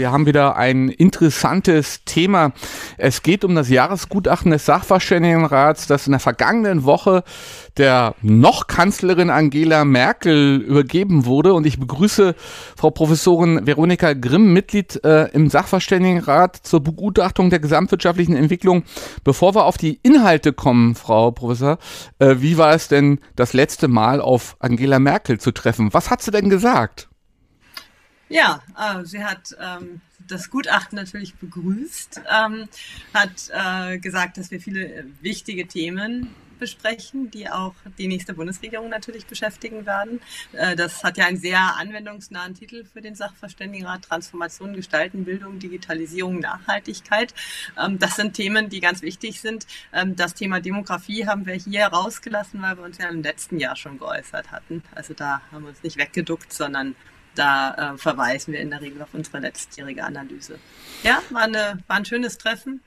Wir haben wieder ein interessantes Thema. Es geht um das Jahresgutachten des Sachverständigenrats, das in der vergangenen Woche der noch Kanzlerin Angela Merkel übergeben wurde. Und ich begrüße Frau Professorin Veronika Grimm, Mitglied äh, im Sachverständigenrat zur Begutachtung der gesamtwirtschaftlichen Entwicklung. Bevor wir auf die Inhalte kommen, Frau Professor, äh, wie war es denn das letzte Mal auf Angela Merkel zu treffen? Was hat sie denn gesagt? Ja, äh, sie hat ähm, das Gutachten natürlich begrüßt, ähm, hat äh, gesagt, dass wir viele wichtige Themen besprechen, die auch die nächste Bundesregierung natürlich beschäftigen werden. Äh, das hat ja einen sehr anwendungsnahen Titel für den Sachverständigenrat Transformation, Gestalten, Bildung, Digitalisierung, Nachhaltigkeit. Ähm, das sind Themen, die ganz wichtig sind. Ähm, das Thema Demografie haben wir hier rausgelassen, weil wir uns ja im letzten Jahr schon geäußert hatten. Also da haben wir uns nicht weggeduckt, sondern da äh, verweisen wir in der Regel auf unsere letztjährige Analyse. Ja, war, eine, war ein schönes Treffen.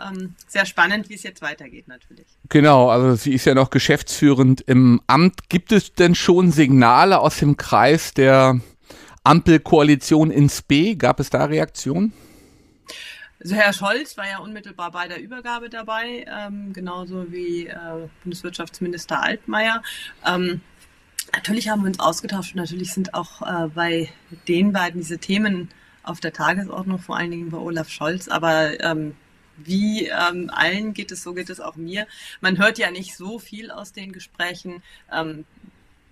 Ähm, sehr spannend, wie es jetzt weitergeht natürlich. Genau, also sie ist ja noch geschäftsführend im Amt. Gibt es denn schon Signale aus dem Kreis der Ampelkoalition ins B? Gab es da Reaktionen? Also Herr Scholz war ja unmittelbar bei der Übergabe dabei, ähm, genauso wie äh, Bundeswirtschaftsminister Altmaier. Ähm, Natürlich haben wir uns ausgetauscht und natürlich sind auch äh, bei den beiden diese Themen auf der Tagesordnung, vor allen Dingen bei Olaf Scholz. Aber ähm, wie ähm, allen geht es, so geht es auch mir. Man hört ja nicht so viel aus den Gesprächen. Ähm,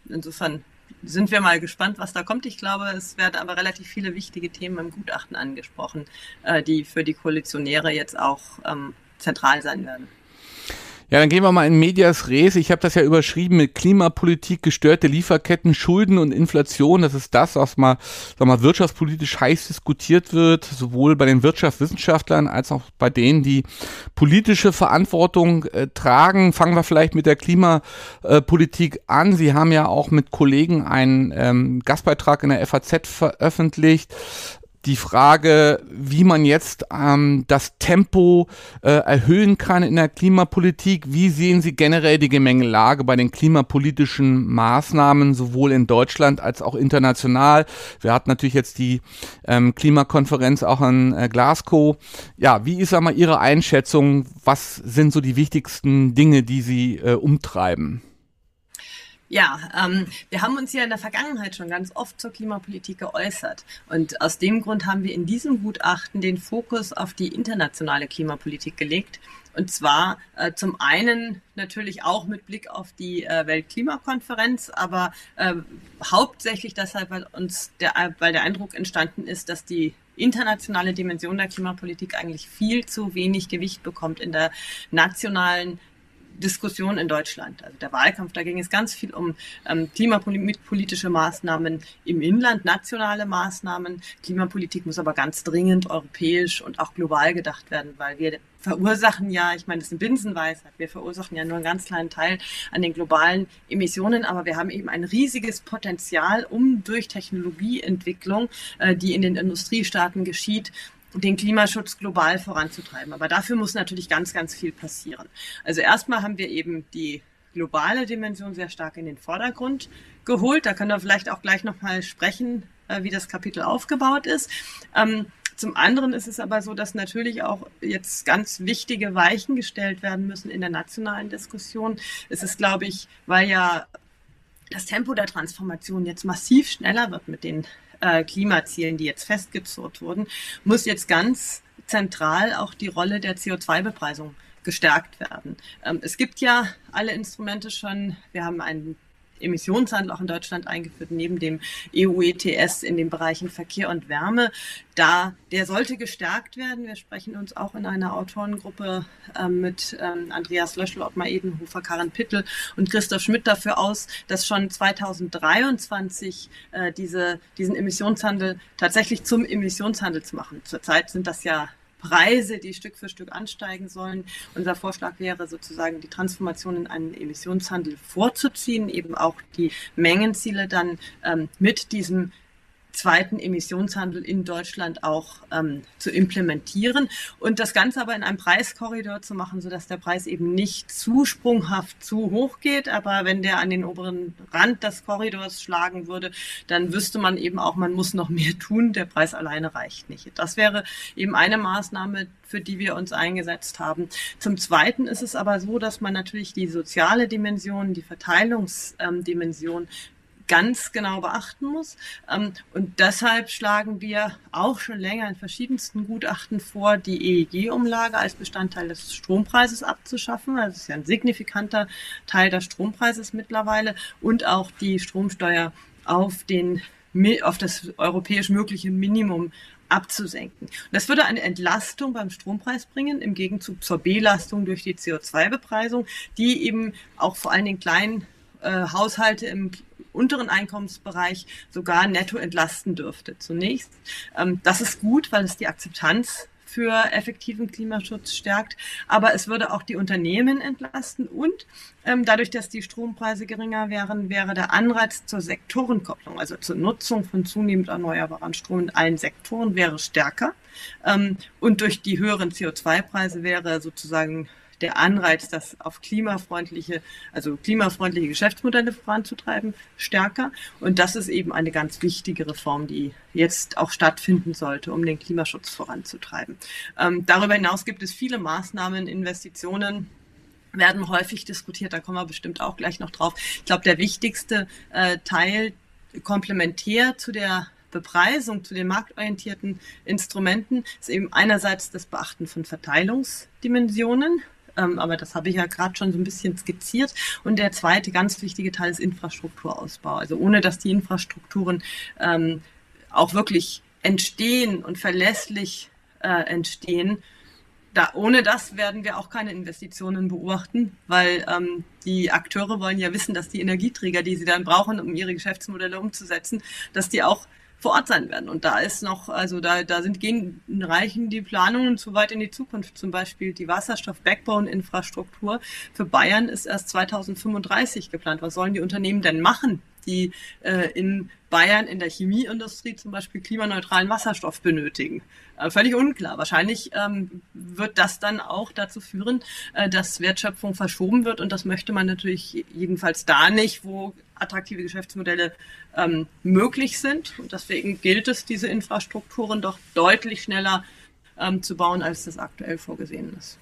insofern sind wir mal gespannt, was da kommt. Ich glaube, es werden aber relativ viele wichtige Themen im Gutachten angesprochen, äh, die für die Koalitionäre jetzt auch ähm, zentral sein werden. Ja, dann gehen wir mal in Medias Res. Ich habe das ja überschrieben mit Klimapolitik, gestörte Lieferketten, Schulden und Inflation. Das ist das, was mal, sag mal wirtschaftspolitisch heiß diskutiert wird, sowohl bei den Wirtschaftswissenschaftlern als auch bei denen, die politische Verantwortung äh, tragen. Fangen wir vielleicht mit der Klimapolitik äh, an. Sie haben ja auch mit Kollegen einen ähm, Gastbeitrag in der FAZ veröffentlicht die Frage, wie man jetzt ähm, das Tempo äh, erhöhen kann in der Klimapolitik. Wie sehen Sie generell die Gemengelage bei den klimapolitischen Maßnahmen, sowohl in Deutschland als auch international? Wir hatten natürlich jetzt die ähm, Klimakonferenz auch in äh, Glasgow. Ja, wie ist einmal Ihre Einschätzung? Was sind so die wichtigsten Dinge, die Sie äh, umtreiben? Ja, ähm, wir haben uns ja in der Vergangenheit schon ganz oft zur Klimapolitik geäußert. Und aus dem Grund haben wir in diesem Gutachten den Fokus auf die internationale Klimapolitik gelegt. Und zwar äh, zum einen natürlich auch mit Blick auf die äh, Weltklimakonferenz, aber äh, hauptsächlich deshalb, weil uns der, weil der Eindruck entstanden ist, dass die internationale Dimension der Klimapolitik eigentlich viel zu wenig Gewicht bekommt in der nationalen Diskussion in Deutschland. Also der Wahlkampf, da ging es ganz viel um ähm, klimapolitische Maßnahmen im Inland, nationale Maßnahmen. Klimapolitik muss aber ganz dringend europäisch und auch global gedacht werden, weil wir verursachen ja, ich meine, das ist eine Binsenweisheit, wir verursachen ja nur einen ganz kleinen Teil an den globalen Emissionen, aber wir haben eben ein riesiges Potenzial, um durch Technologieentwicklung, äh, die in den Industriestaaten geschieht, den Klimaschutz global voranzutreiben. Aber dafür muss natürlich ganz, ganz viel passieren. Also erstmal haben wir eben die globale Dimension sehr stark in den Vordergrund geholt. Da können wir vielleicht auch gleich nochmal sprechen, äh, wie das Kapitel aufgebaut ist. Ähm, zum anderen ist es aber so, dass natürlich auch jetzt ganz wichtige Weichen gestellt werden müssen in der nationalen Diskussion. Es ist, glaube ich, weil ja das Tempo der Transformation jetzt massiv schneller wird mit den äh, Klimazielen, die jetzt festgezurrt wurden, muss jetzt ganz zentral auch die Rolle der CO2-Bepreisung gestärkt werden. Ähm, es gibt ja alle Instrumente schon. Wir haben ein Emissionshandel auch in Deutschland eingeführt, neben dem EU ETS in den Bereichen Verkehr und Wärme. Da, der sollte gestärkt werden. Wir sprechen uns auch in einer Autorengruppe äh, mit ähm, Andreas Löschel, Ottmar Edenhofer, Karin Pittel und Christoph Schmidt dafür aus, dass schon 2023 äh, diese, diesen Emissionshandel tatsächlich zum Emissionshandel zu machen. Zurzeit sind das ja Preise, die Stück für Stück ansteigen sollen. Unser Vorschlag wäre sozusagen, die Transformation in einen Emissionshandel vorzuziehen, eben auch die Mengenziele dann ähm, mit diesem zweiten Emissionshandel in Deutschland auch ähm, zu implementieren und das Ganze aber in einem Preiskorridor zu machen, sodass der Preis eben nicht zu sprunghaft zu hoch geht. Aber wenn der an den oberen Rand des Korridors schlagen würde, dann wüsste man eben auch, man muss noch mehr tun. Der Preis alleine reicht nicht. Das wäre eben eine Maßnahme, für die wir uns eingesetzt haben. Zum Zweiten ist es aber so, dass man natürlich die soziale Dimension, die Verteilungsdimension ganz genau beachten muss. Ähm, und deshalb schlagen wir auch schon länger in verschiedensten Gutachten vor, die EEG-Umlage als Bestandteil des Strompreises abzuschaffen. Es ist ja ein signifikanter Teil des Strompreises mittlerweile und auch die Stromsteuer auf den auf das europäisch mögliche Minimum abzusenken. Das würde eine Entlastung beim Strompreis bringen, im Gegenzug zur Belastung durch die CO2-Bepreisung, die eben auch vor allen Dingen kleinen äh, Haushalte im unteren Einkommensbereich sogar netto entlasten dürfte. Zunächst, ähm, das ist gut, weil es die Akzeptanz für effektiven Klimaschutz stärkt, aber es würde auch die Unternehmen entlasten und ähm, dadurch, dass die Strompreise geringer wären, wäre der Anreiz zur Sektorenkopplung, also zur Nutzung von zunehmend erneuerbaren Strom in allen Sektoren, wäre stärker. Ähm, und durch die höheren CO2-Preise wäre sozusagen der Anreiz, das auf klimafreundliche, also klimafreundliche Geschäftsmodelle voranzutreiben, stärker. Und das ist eben eine ganz wichtige Reform, die jetzt auch stattfinden sollte, um den Klimaschutz voranzutreiben. Ähm, darüber hinaus gibt es viele Maßnahmen, Investitionen, werden häufig diskutiert, da kommen wir bestimmt auch gleich noch drauf. Ich glaube, der wichtigste äh, Teil komplementär zu der Bepreisung, zu den marktorientierten Instrumenten ist eben einerseits das Beachten von Verteilungsdimensionen, ähm, aber das habe ich ja gerade schon so ein bisschen skizziert. Und der zweite ganz wichtige Teil ist Infrastrukturausbau. Also ohne dass die Infrastrukturen ähm, auch wirklich entstehen und verlässlich äh, entstehen, da, ohne das werden wir auch keine Investitionen beobachten, weil ähm, die Akteure wollen ja wissen, dass die Energieträger, die sie dann brauchen, um ihre Geschäftsmodelle umzusetzen, dass die auch vor Ort sein werden. Und da ist noch, also da, da sind gehen, reichen die Planungen zu weit in die Zukunft. Zum Beispiel die Wasserstoff-Backbone-Infrastruktur für Bayern ist erst 2035 geplant. Was sollen die Unternehmen denn machen, die äh, in Bayern in der Chemieindustrie zum Beispiel klimaneutralen Wasserstoff benötigen. Äh, völlig unklar. Wahrscheinlich ähm, wird das dann auch dazu führen, äh, dass Wertschöpfung verschoben wird und das möchte man natürlich jedenfalls da nicht, wo attraktive Geschäftsmodelle ähm, möglich sind. Und deswegen gilt es, diese Infrastrukturen doch deutlich schneller ähm, zu bauen, als das aktuell vorgesehen ist.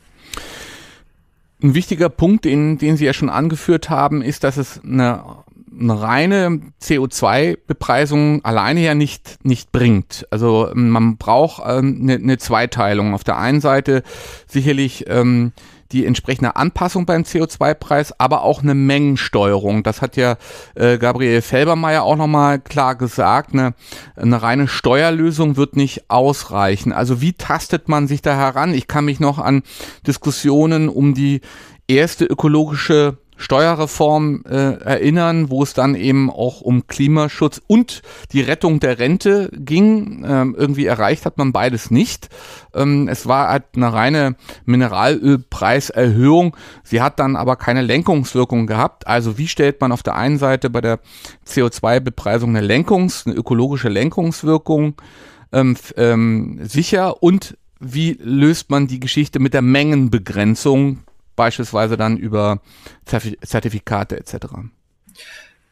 Ein wichtiger Punkt, den, den Sie ja schon angeführt haben, ist, dass es eine, eine reine CO2-Bepreisung alleine ja nicht, nicht bringt. Also man braucht ähm, eine, eine Zweiteilung. Auf der einen Seite sicherlich ähm, die entsprechende Anpassung beim CO2-Preis, aber auch eine Mengensteuerung. Das hat ja äh, Gabriel Felbermeier auch nochmal klar gesagt. Eine, eine reine Steuerlösung wird nicht ausreichen. Also wie tastet man sich da heran? Ich kann mich noch an Diskussionen um die erste ökologische Steuerreform äh, erinnern, wo es dann eben auch um Klimaschutz und die Rettung der Rente ging. Ähm, irgendwie erreicht hat man beides nicht. Ähm, es war halt eine reine Mineralölpreiserhöhung. Sie hat dann aber keine Lenkungswirkung gehabt. Also wie stellt man auf der einen Seite bei der CO2-Bepreisung eine Lenkungs-, eine ökologische Lenkungswirkung ähm, ähm, sicher und wie löst man die Geschichte mit der Mengenbegrenzung beispielsweise dann über Zertifikate etc.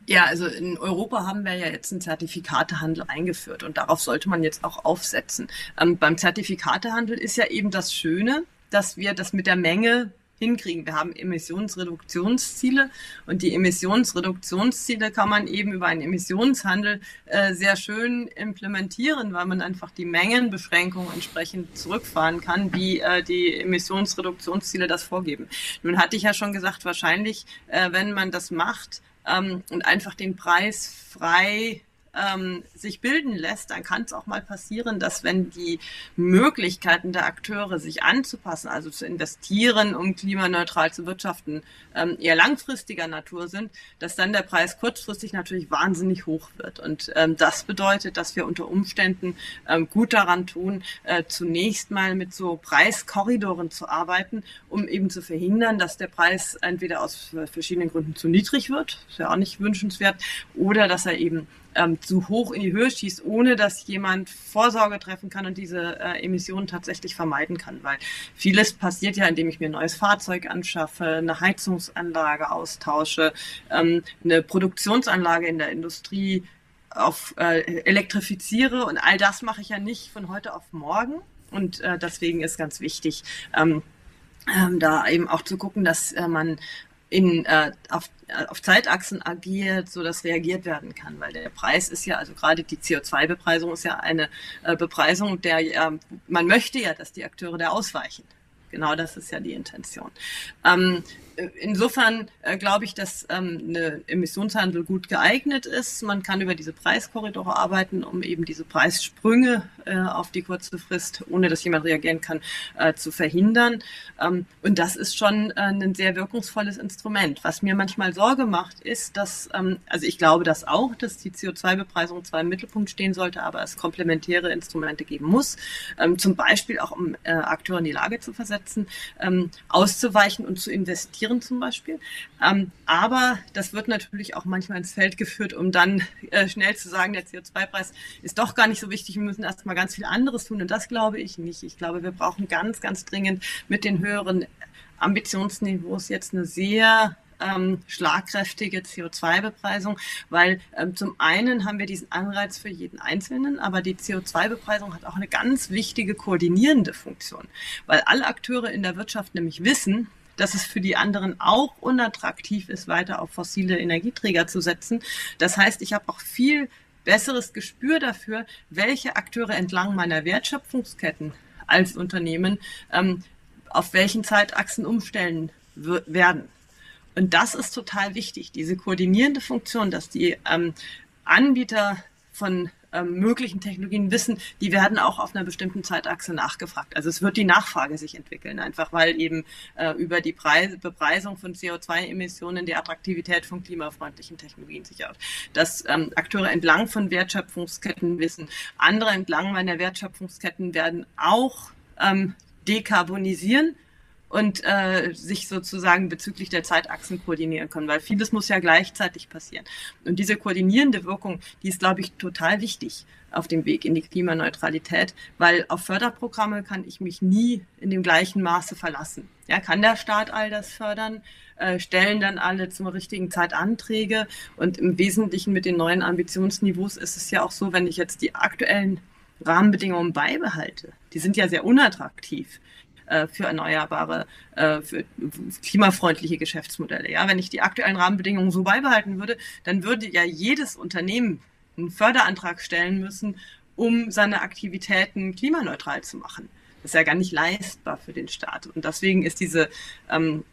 Ja, also in Europa haben wir ja jetzt einen Zertifikatehandel eingeführt und darauf sollte man jetzt auch aufsetzen. Ähm, beim Zertifikatehandel ist ja eben das Schöne, dass wir das mit der Menge hinkriegen. Wir haben Emissionsreduktionsziele und die Emissionsreduktionsziele kann man eben über einen Emissionshandel äh, sehr schön implementieren, weil man einfach die Mengenbeschränkungen entsprechend zurückfahren kann, wie äh, die Emissionsreduktionsziele das vorgeben. Nun hatte ich ja schon gesagt, wahrscheinlich, äh, wenn man das macht, ähm, und einfach den Preis frei ähm, sich bilden lässt, dann kann es auch mal passieren, dass wenn die Möglichkeiten der Akteure sich anzupassen, also zu investieren, um klimaneutral zu wirtschaften, ähm, eher langfristiger Natur sind, dass dann der Preis kurzfristig natürlich wahnsinnig hoch wird. Und ähm, das bedeutet, dass wir unter Umständen ähm, gut daran tun, äh, zunächst mal mit so Preiskorridoren zu arbeiten, um eben zu verhindern, dass der Preis entweder aus verschiedenen Gründen zu niedrig wird, ist ja auch nicht wünschenswert, oder dass er eben ähm, zu hoch in die Höhe schießt, ohne dass jemand Vorsorge treffen kann und diese äh, Emissionen tatsächlich vermeiden kann. Weil vieles passiert ja, indem ich mir ein neues Fahrzeug anschaffe, eine Heizungsanlage austausche, ähm, eine Produktionsanlage in der Industrie auf äh, elektrifiziere und all das mache ich ja nicht von heute auf morgen. Und äh, deswegen ist ganz wichtig, ähm, ähm, da eben auch zu gucken, dass äh, man in, äh, auf, äh, auf Zeitachsen agiert, so dass reagiert werden kann, weil der Preis ist ja, also gerade die CO2-Bepreisung ist ja eine äh, Bepreisung, der äh, man möchte ja, dass die Akteure da ausweichen. Genau das ist ja die Intention. Ähm, insofern äh, glaube ich, dass ähm, eine Emissionshandel gut geeignet ist. Man kann über diese Preiskorridore arbeiten, um eben diese Preissprünge äh, auf die kurze Frist, ohne dass jemand reagieren kann, äh, zu verhindern. Ähm, und das ist schon äh, ein sehr wirkungsvolles Instrument. Was mir manchmal Sorge macht, ist, dass, ähm, also ich glaube das auch, dass die CO2-Bepreisung zwar im Mittelpunkt stehen sollte, aber es komplementäre Instrumente geben muss, ähm, zum Beispiel auch um äh, Akteure in die Lage zu versetzen, ähm, auszuweichen und zu investieren Tieren zum Beispiel. Ähm, aber das wird natürlich auch manchmal ins Feld geführt, um dann äh, schnell zu sagen, der CO2-Preis ist doch gar nicht so wichtig, wir müssen erstmal ganz viel anderes tun. Und das glaube ich nicht. Ich glaube, wir brauchen ganz, ganz dringend mit den höheren Ambitionsniveaus jetzt eine sehr ähm, schlagkräftige CO2-Bepreisung, weil ähm, zum einen haben wir diesen Anreiz für jeden Einzelnen, aber die CO2-Bepreisung hat auch eine ganz wichtige koordinierende Funktion, weil alle Akteure in der Wirtschaft nämlich wissen, dass es für die anderen auch unattraktiv ist, weiter auf fossile Energieträger zu setzen. Das heißt, ich habe auch viel besseres Gespür dafür, welche Akteure entlang meiner Wertschöpfungsketten als Unternehmen ähm, auf welchen Zeitachsen umstellen werden. Und das ist total wichtig, diese koordinierende Funktion, dass die ähm, Anbieter von ähm, möglichen Technologien wissen, die werden auch auf einer bestimmten Zeitachse nachgefragt. Also es wird die Nachfrage sich entwickeln, einfach weil eben äh, über die Preis, Bepreisung von CO2-Emissionen die Attraktivität von klimafreundlichen Technologien sich aus. Dass ähm, Akteure entlang von Wertschöpfungsketten wissen, andere entlang meiner Wertschöpfungsketten werden auch ähm, dekarbonisieren und äh, sich sozusagen bezüglich der Zeitachsen koordinieren können, weil vieles muss ja gleichzeitig passieren. Und diese koordinierende Wirkung, die ist, glaube ich, total wichtig auf dem Weg in die Klimaneutralität, weil auf Förderprogramme kann ich mich nie in dem gleichen Maße verlassen. Ja, kann der Staat all das fördern? Äh, stellen dann alle zur richtigen Zeit Anträge und im Wesentlichen mit den neuen Ambitionsniveaus ist es ja auch so, wenn ich jetzt die aktuellen Rahmenbedingungen beibehalte, die sind ja sehr unattraktiv äh, für erneuerbare, äh, für klimafreundliche Geschäftsmodelle. Ja, wenn ich die aktuellen Rahmenbedingungen so beibehalten würde, dann würde ja jedes Unternehmen einen Förderantrag stellen müssen, um seine Aktivitäten klimaneutral zu machen. Das ist ja gar nicht leistbar für den Staat. Und deswegen ist diese ähm,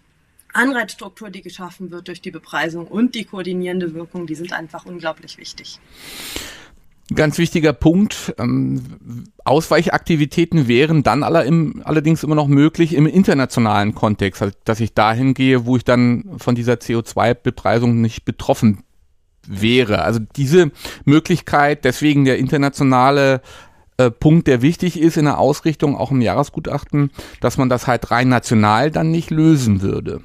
Anreizstruktur, die geschaffen wird durch die Bepreisung und die koordinierende Wirkung, die sind einfach unglaublich wichtig. Ganz wichtiger Punkt. Ähm, Ausweichaktivitäten wären dann aller im, allerdings immer noch möglich im internationalen Kontext, also dass ich dahin gehe, wo ich dann von dieser CO2-Bepreisung nicht betroffen wäre. Also diese Möglichkeit, deswegen der internationale äh, Punkt, der wichtig ist in der Ausrichtung, auch im Jahresgutachten, dass man das halt rein national dann nicht lösen würde.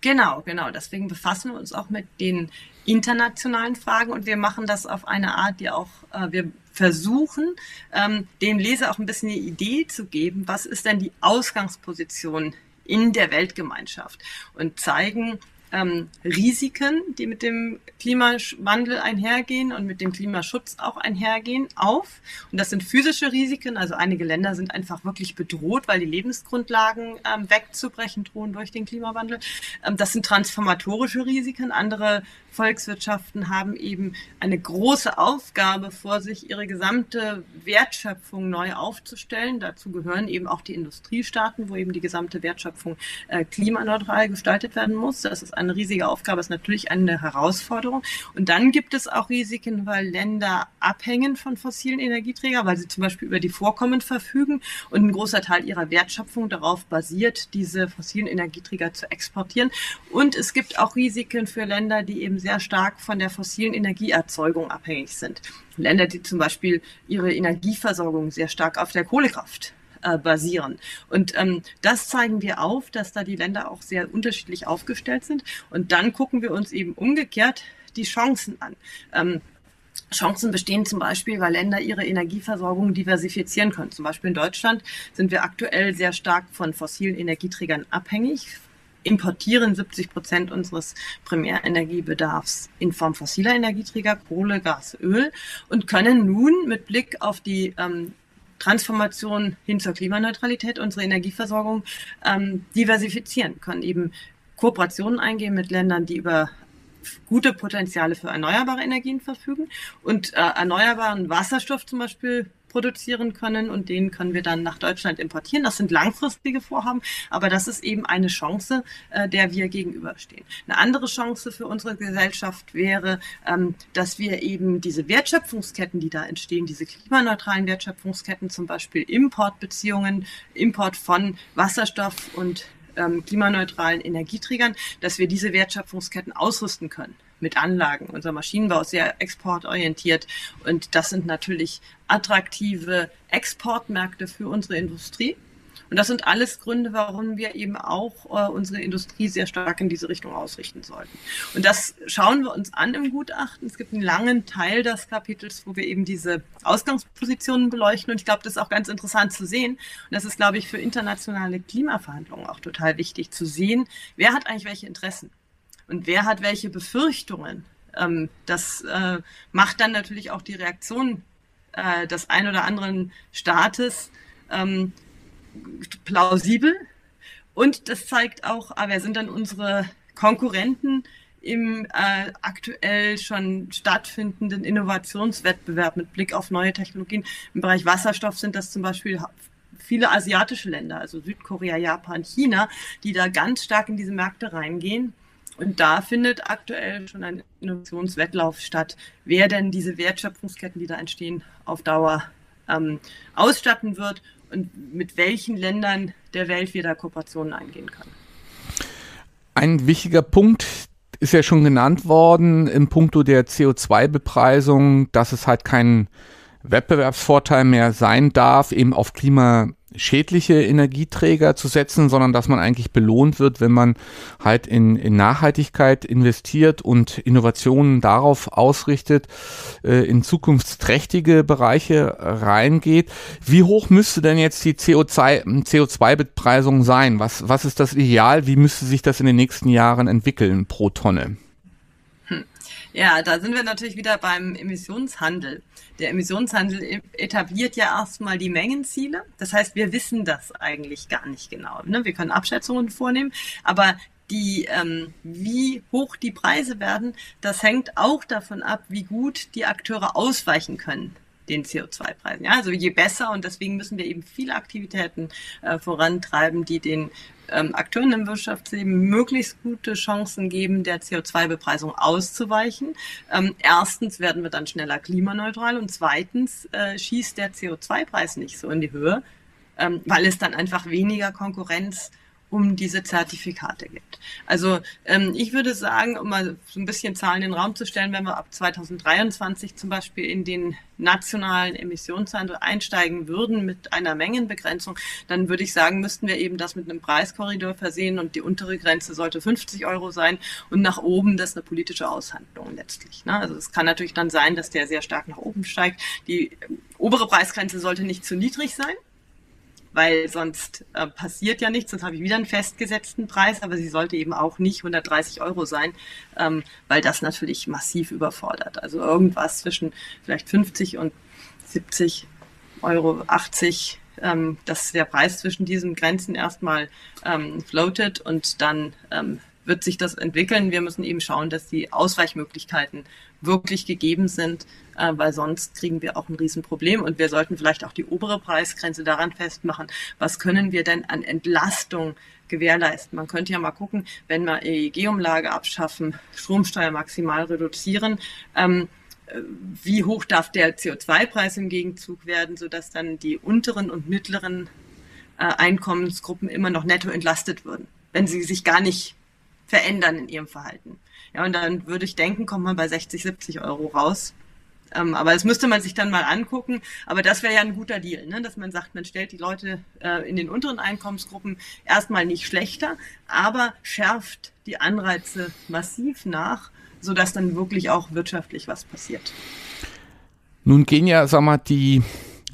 Genau, genau. Deswegen befassen wir uns auch mit den internationalen Fragen und wir machen das auf eine Art, die auch, äh, wir versuchen, ähm, dem Leser auch ein bisschen eine Idee zu geben, was ist denn die Ausgangsposition in der Weltgemeinschaft und zeigen, ähm, Risiken, die mit dem Klimawandel einhergehen und mit dem Klimaschutz auch einhergehen, auf. Und das sind physische Risiken. Also einige Länder sind einfach wirklich bedroht, weil die Lebensgrundlagen ähm, wegzubrechen drohen durch den Klimawandel. Ähm, das sind transformatorische Risiken. Andere Volkswirtschaften haben eben eine große Aufgabe vor sich, ihre gesamte Wertschöpfung neu aufzustellen. Dazu gehören eben auch die Industriestaaten, wo eben die gesamte Wertschöpfung äh, klimaneutral gestaltet werden muss. Das ist eine riesige Aufgabe, ist natürlich eine Herausforderung. Und dann gibt es auch Risiken, weil Länder abhängen von fossilen Energieträgern, weil sie zum Beispiel über die Vorkommen verfügen und ein großer Teil ihrer Wertschöpfung darauf basiert, diese fossilen Energieträger zu exportieren. Und es gibt auch Risiken für Länder, die eben sehr stark von der fossilen Energieerzeugung abhängig sind. Länder, die zum Beispiel ihre Energieversorgung sehr stark auf der Kohlekraft äh, basieren. Und ähm, das zeigen wir auf, dass da die Länder auch sehr unterschiedlich aufgestellt sind. Und dann gucken wir uns eben umgekehrt die Chancen an. Ähm, Chancen bestehen zum Beispiel, weil Länder ihre Energieversorgung diversifizieren können. Zum Beispiel in Deutschland sind wir aktuell sehr stark von fossilen Energieträgern abhängig, importieren 70 Prozent unseres Primärenergiebedarfs in Form fossiler Energieträger, Kohle, Gas, Öl und können nun mit Blick auf die ähm, Transformation hin zur Klimaneutralität unsere Energieversorgung ähm, diversifizieren, können. Eben Kooperationen eingehen mit Ländern, die über gute Potenziale für erneuerbare Energien verfügen. Und äh, erneuerbaren Wasserstoff zum Beispiel produzieren können und den können wir dann nach Deutschland importieren. Das sind langfristige Vorhaben, aber das ist eben eine Chance, äh, der wir gegenüberstehen. Eine andere Chance für unsere Gesellschaft wäre, ähm, dass wir eben diese Wertschöpfungsketten, die da entstehen, diese klimaneutralen Wertschöpfungsketten, zum Beispiel Importbeziehungen, Import von Wasserstoff und ähm, klimaneutralen Energieträgern, dass wir diese Wertschöpfungsketten ausrüsten können mit Anlagen. Unser Maschinenbau ist sehr exportorientiert und das sind natürlich attraktive Exportmärkte für unsere Industrie. Und das sind alles Gründe, warum wir eben auch äh, unsere Industrie sehr stark in diese Richtung ausrichten sollten. Und das schauen wir uns an im Gutachten. Es gibt einen langen Teil des Kapitels, wo wir eben diese Ausgangspositionen beleuchten. Und ich glaube, das ist auch ganz interessant zu sehen. Und das ist, glaube ich, für internationale Klimaverhandlungen auch total wichtig zu sehen, wer hat eigentlich welche Interessen und wer hat welche Befürchtungen. Ähm, das äh, macht dann natürlich auch die Reaktion äh, des ein oder anderen Staates ähm, plausibel. Und das zeigt auch, ah, wer sind dann unsere Konkurrenten im äh, aktuell schon stattfindenden Innovationswettbewerb mit Blick auf neue Technologien. Im Bereich Wasserstoff sind das zum Beispiel viele asiatische Länder, also Südkorea, Japan, China, die da ganz stark in diese Märkte reingehen. Und da findet aktuell schon ein Innovationswettlauf statt, wer denn diese Wertschöpfungsketten, die da entstehen, auf Dauer ähm, ausstatten wird und mit welchen Ländern der Welt wir da Kooperationen eingehen können. Ein wichtiger Punkt ist ja schon genannt worden im Punkto der CO2-Bepreisung, dass es halt keinen Wettbewerbsvorteil mehr sein darf, eben auf Klima schädliche Energieträger zu setzen, sondern dass man eigentlich belohnt wird, wenn man halt in, in Nachhaltigkeit investiert und Innovationen darauf ausrichtet, äh, in zukunftsträchtige Bereiche reingeht. Wie hoch müsste denn jetzt die CO2, CO2-Bepreisung sein? Was, was ist das Ideal? Wie müsste sich das in den nächsten Jahren entwickeln pro Tonne? Ja, da sind wir natürlich wieder beim Emissionshandel der Emissionshandel e-, etabliert ja erstmal die Mengenziele. Das heißt, wir wissen das eigentlich gar nicht genau. Ne? Wir können Abschätzungen vornehmen, aber die, ähm, wie hoch die Preise werden, das hängt auch davon ab, wie gut die Akteure ausweichen können den CO2-Preisen. Ja, also je besser und deswegen müssen wir eben viele Aktivitäten äh, vorantreiben, die den ähm, Akteuren im Wirtschaftsleben möglichst gute Chancen geben, der CO2-Bepreisung auszuweichen. Ähm, erstens werden wir dann schneller klimaneutral und zweitens äh, schießt der CO2-Preis nicht so in die Höhe, ähm, weil es dann einfach weniger Konkurrenz um diese Zertifikate gibt. Also ähm, ich würde sagen, um mal so ein bisschen Zahlen in den Raum zu stellen, wenn wir ab 2023 zum Beispiel in den nationalen Emissionshandel einsteigen würden mit einer Mengenbegrenzung, dann würde ich sagen, müssten wir eben das mit einem Preiskorridor versehen und die untere Grenze sollte 50 Euro sein und nach oben das eine politische Aushandlung letztlich. Ne? Also es kann natürlich dann sein, dass der sehr stark nach oben steigt. Die obere Preisgrenze sollte nicht zu niedrig sein weil sonst äh, passiert ja nichts, sonst habe ich wieder einen festgesetzten Preis, aber sie sollte eben auch nicht 130 Euro sein, ähm, weil das natürlich massiv überfordert. Also irgendwas zwischen vielleicht 50 und 70 Euro, 80, ähm, dass der Preis zwischen diesen Grenzen erstmal ähm, floatet und dann ähm, wird sich das entwickeln. Wir müssen eben schauen, dass die Ausweichmöglichkeiten wirklich gegeben sind, äh, weil sonst kriegen wir auch ein Riesenproblem. Und wir sollten vielleicht auch die obere Preisgrenze daran festmachen, was können wir denn an Entlastung gewährleisten. Man könnte ja mal gucken, wenn wir EEG-Umlage abschaffen, Stromsteuer maximal reduzieren, ähm, wie hoch darf der CO2-Preis im Gegenzug werden, sodass dann die unteren und mittleren äh, Einkommensgruppen immer noch netto entlastet würden, wenn sie sich gar nicht verändern in ihrem Verhalten. Ja, und dann würde ich denken, kommt man bei 60, 70 Euro raus. Ähm, aber das müsste man sich dann mal angucken. Aber das wäre ja ein guter Deal, ne? dass man sagt, man stellt die Leute äh, in den unteren Einkommensgruppen erstmal nicht schlechter, aber schärft die Anreize massiv nach sodass dann wirklich auch wirtschaftlich was passiert. Nun gehen ja, sag mal, die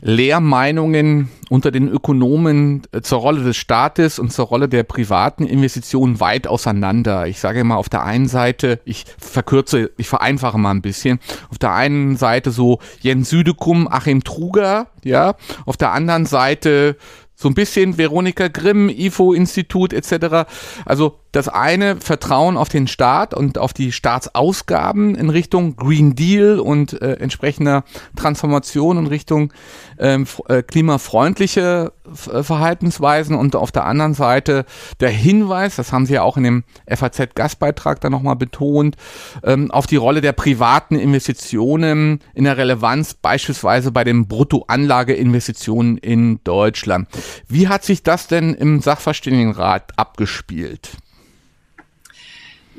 Lehrmeinungen unter den Ökonomen äh, zur Rolle des Staates und zur Rolle der privaten Investitionen weit auseinander. Ich sage immer auf der einen Seite, ich verkürze, ich vereinfache mal ein bisschen, auf der einen Seite so Jens Südekum, Achim Truger, ja, auf der anderen Seite so ein bisschen Veronika Grimm, IFO-Institut etc. Also das eine Vertrauen auf den Staat und auf die Staatsausgaben in Richtung Green Deal und äh, entsprechender Transformation in Richtung ähm, äh, klimafreundliche äh, Verhaltensweisen und auf der anderen Seite der Hinweis, das haben Sie ja auch in dem FAZ-Gastbeitrag da nochmal betont, ähm, auf die Rolle der privaten Investitionen in der Relevanz beispielsweise bei den Bruttoanlageinvestitionen in Deutschland. Wie hat sich das denn im Sachverständigenrat abgespielt?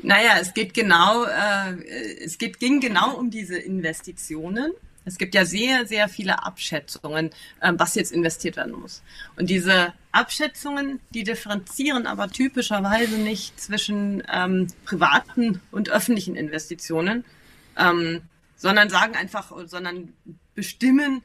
Naja, es geht genau, äh, es geht, ging genau um diese Investitionen. Es gibt ja sehr, sehr viele Abschätzungen, äh, was jetzt investiert werden muss. Und diese Abschätzungen, die differenzieren aber typischerweise nicht zwischen ähm, privaten und öffentlichen Investitionen, ähm, sondern sagen einfach, sondern bestimmen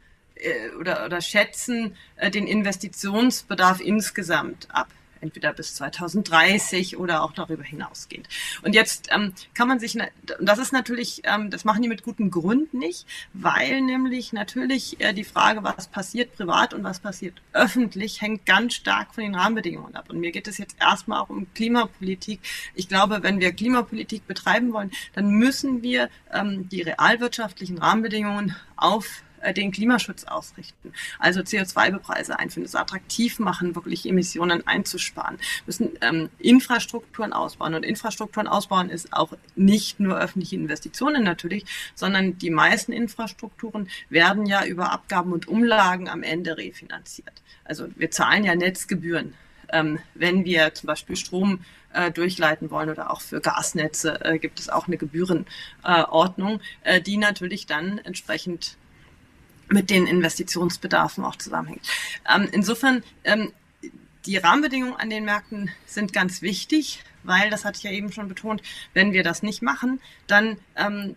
oder, oder schätzen äh, den Investitionsbedarf insgesamt ab entweder bis 2030 oder auch darüber hinausgehend. Und jetzt ähm, kann man sich, das ist natürlich, ähm, das machen die mit gutem Grund nicht, weil nämlich natürlich äh, die Frage, was passiert privat und was passiert öffentlich, hängt ganz stark von den Rahmenbedingungen ab. Und mir geht es jetzt erstmal auch um Klimapolitik. Ich glaube, wenn wir Klimapolitik betreiben wollen, dann müssen wir ähm, die realwirtschaftlichen Rahmenbedingungen auf äh, den Klimaschutz ausrichten. Also CO2-Bepreise einführen, es attraktiv machen, wirklich Emissionen einzusparen, müssen ähm, Infrastrukturen ausbauen. Und Infrastrukturen ausbauen ist auch nicht nur öffentliche Investitionen natürlich, sondern die meisten Infrastrukturen werden ja über Abgaben und Umlagen am Ende refinanziert. Also wir zahlen ja Netzgebühren ähm, wenn wir zum Beispiel Strom äh, durchleiten wollen oder auch für Gasnetze äh, gibt es auch eine Gebührenordnung, äh, die natürlich dann entsprechend mit den Investitionsbedarfen auch zusammenhängt. Ähm, insofern, ähm, die Rahmenbedingungen an den Märkten sind ganz wichtig, weil, das hatte ich ja eben schon betont, wenn wir das nicht machen, dann ähm,